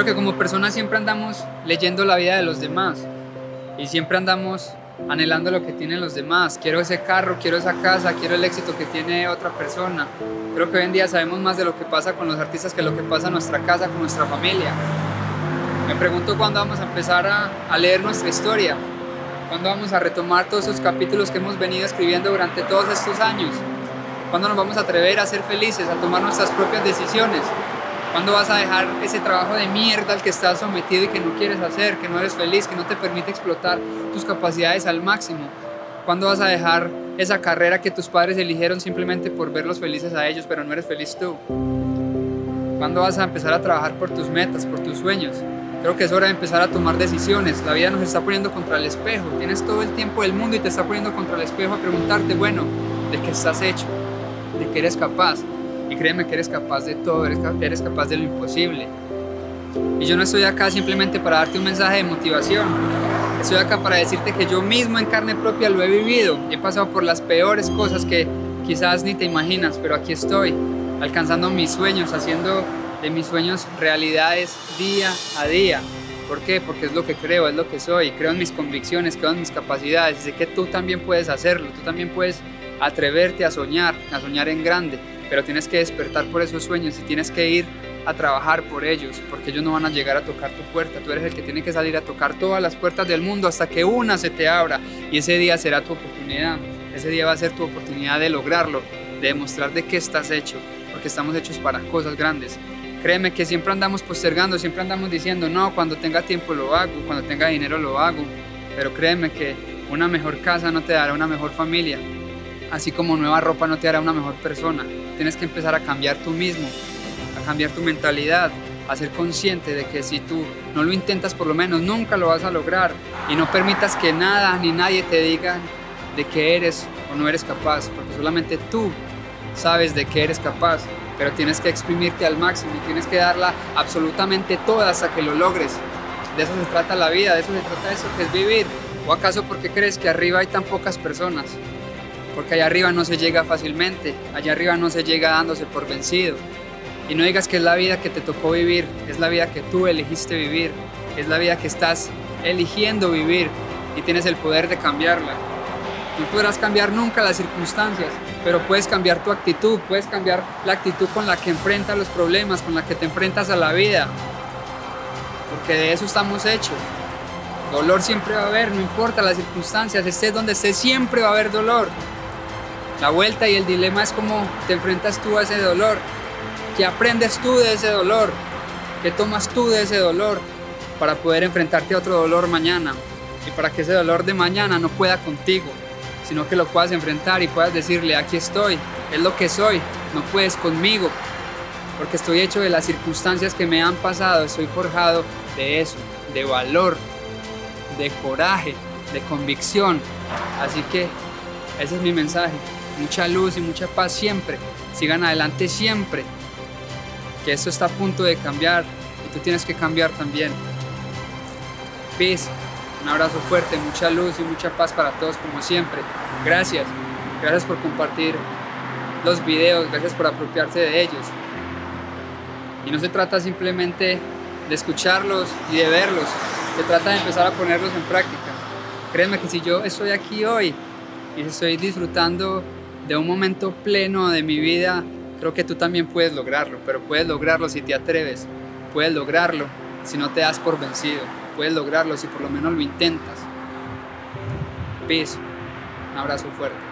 Creo que como personas siempre andamos leyendo la vida de los demás y siempre andamos anhelando lo que tienen los demás. Quiero ese carro, quiero esa casa, quiero el éxito que tiene otra persona. Creo que hoy en día sabemos más de lo que pasa con los artistas que lo que pasa en nuestra casa, con nuestra familia. Me pregunto cuándo vamos a empezar a, a leer nuestra historia, cuándo vamos a retomar todos esos capítulos que hemos venido escribiendo durante todos estos años, cuándo nos vamos a atrever a ser felices, a tomar nuestras propias decisiones. ¿Cuándo vas a dejar ese trabajo de mierda al que estás sometido y que no quieres hacer, que no eres feliz, que no te permite explotar tus capacidades al máximo? ¿Cuándo vas a dejar esa carrera que tus padres eligieron simplemente por verlos felices a ellos, pero no eres feliz tú? ¿Cuándo vas a empezar a trabajar por tus metas, por tus sueños? Creo que es hora de empezar a tomar decisiones. La vida nos está poniendo contra el espejo. Tienes todo el tiempo del mundo y te está poniendo contra el espejo a preguntarte, bueno, ¿de qué estás hecho? ¿De qué eres capaz? Y créeme que eres capaz de todo, eres, eres capaz de lo imposible. Y yo no estoy acá simplemente para darte un mensaje de motivación. Estoy acá para decirte que yo mismo en carne propia lo he vivido. He pasado por las peores cosas que quizás ni te imaginas, pero aquí estoy, alcanzando mis sueños, haciendo de mis sueños realidades día a día. ¿Por qué? Porque es lo que creo, es lo que soy, creo en mis convicciones, creo en mis capacidades, sé que tú también puedes hacerlo, tú también puedes atreverte a soñar, a soñar en grande pero tienes que despertar por esos sueños y tienes que ir a trabajar por ellos, porque ellos no van a llegar a tocar tu puerta, tú eres el que tiene que salir a tocar todas las puertas del mundo hasta que una se te abra y ese día será tu oportunidad, ese día va a ser tu oportunidad de lograrlo, de demostrar de qué estás hecho, porque estamos hechos para cosas grandes. Créeme que siempre andamos postergando, siempre andamos diciendo, no, cuando tenga tiempo lo hago, cuando tenga dinero lo hago, pero créeme que una mejor casa no te dará una mejor familia, así como nueva ropa no te hará una mejor persona. Tienes que empezar a cambiar tú mismo, a cambiar tu mentalidad, a ser consciente de que si tú no lo intentas por lo menos nunca lo vas a lograr y no permitas que nada ni nadie te diga de que eres o no eres capaz, porque solamente tú sabes de que eres capaz, pero tienes que exprimirte al máximo y tienes que darla absolutamente toda hasta que lo logres. De eso se trata la vida, de eso se trata eso que es vivir. ¿O acaso porque crees que arriba hay tan pocas personas? Porque allá arriba no se llega fácilmente, allá arriba no se llega dándose por vencido. Y no digas que es la vida que te tocó vivir, es la vida que tú elegiste vivir, es la vida que estás eligiendo vivir y tienes el poder de cambiarla. No podrás cambiar nunca las circunstancias, pero puedes cambiar tu actitud, puedes cambiar la actitud con la que enfrentas los problemas, con la que te enfrentas a la vida, porque de eso estamos hechos. Dolor siempre va a haber, no importa las circunstancias, estés donde estés, siempre va a haber dolor. La vuelta y el dilema es cómo te enfrentas tú a ese dolor, qué aprendes tú de ese dolor, qué tomas tú de ese dolor para poder enfrentarte a otro dolor mañana y para que ese dolor de mañana no pueda contigo, sino que lo puedas enfrentar y puedas decirle, aquí estoy, es lo que soy, no puedes conmigo, porque estoy hecho de las circunstancias que me han pasado, estoy forjado de eso, de valor, de coraje, de convicción. Así que ese es mi mensaje mucha luz y mucha paz siempre. Sigan adelante siempre. Que esto está a punto de cambiar y tú tienes que cambiar también. Peace. Un abrazo fuerte, mucha luz y mucha paz para todos como siempre. Gracias. Gracias por compartir los videos, gracias por apropiarse de ellos. Y no se trata simplemente de escucharlos y de verlos, se trata de empezar a ponerlos en práctica. Créeme que si yo estoy aquí hoy y estoy disfrutando de un momento pleno de mi vida, creo que tú también puedes lograrlo, pero puedes lograrlo si te atreves, puedes lograrlo si no te das por vencido, puedes lograrlo si por lo menos lo intentas. Peace, un abrazo fuerte.